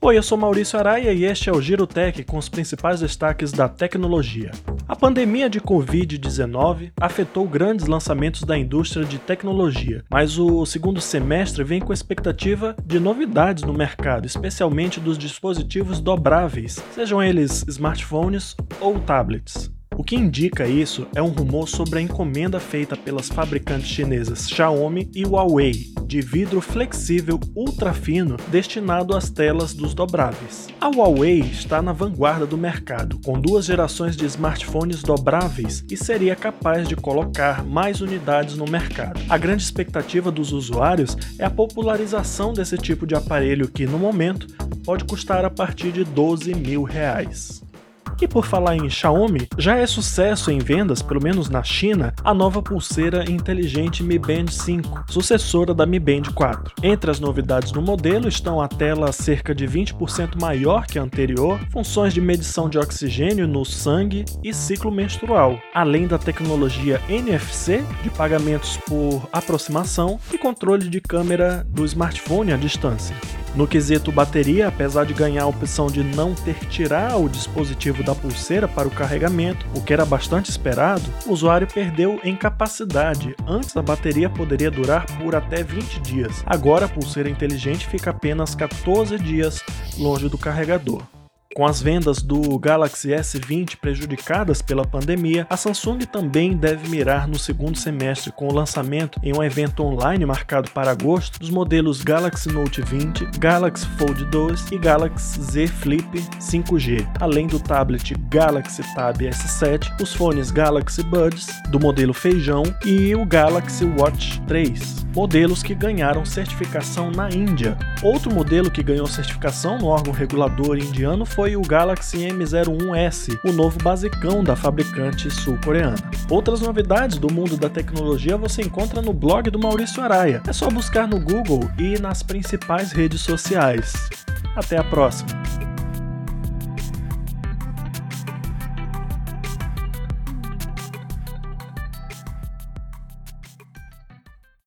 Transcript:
Oi, eu sou Maurício Araia e este é o Giro Tech com os principais destaques da tecnologia. A pandemia de Covid-19 afetou grandes lançamentos da indústria de tecnologia, mas o segundo semestre vem com expectativa de novidades no mercado, especialmente dos dispositivos dobráveis, sejam eles smartphones ou tablets. O que indica isso é um rumor sobre a encomenda feita pelas fabricantes chinesas Xiaomi e Huawei de vidro flexível ultra fino destinado às telas dos dobráveis. A Huawei está na vanguarda do mercado, com duas gerações de smartphones dobráveis e seria capaz de colocar mais unidades no mercado. A grande expectativa dos usuários é a popularização desse tipo de aparelho que, no momento, pode custar a partir de 12 mil reais. E por falar em Xiaomi, já é sucesso em vendas, pelo menos na China, a nova pulseira inteligente Mi Band 5, sucessora da Mi Band 4. Entre as novidades no modelo estão a tela cerca de 20% maior que a anterior, funções de medição de oxigênio no sangue e ciclo menstrual, além da tecnologia NFC de pagamentos por aproximação e controle de câmera do smartphone à distância. No quesito bateria, apesar de ganhar a opção de não ter que tirar o dispositivo da pulseira para o carregamento, o que era bastante esperado, o usuário perdeu em capacidade. Antes a bateria poderia durar por até 20 dias. Agora a pulseira inteligente fica apenas 14 dias longe do carregador. Com as vendas do Galaxy S20 prejudicadas pela pandemia, a Samsung também deve mirar no segundo semestre com o lançamento em um evento online marcado para agosto dos modelos Galaxy Note 20, Galaxy Fold 2 e Galaxy Z Flip 5G, além do tablet Galaxy Tab S7, os fones Galaxy Buds do modelo Feijão e o Galaxy Watch 3, modelos que ganharam certificação na Índia. Outro modelo que ganhou certificação no órgão regulador indiano foi foi o Galaxy M01S, o novo basicão da fabricante sul-coreana. Outras novidades do mundo da tecnologia você encontra no blog do Maurício Araia. É só buscar no Google e nas principais redes sociais. Até a próxima!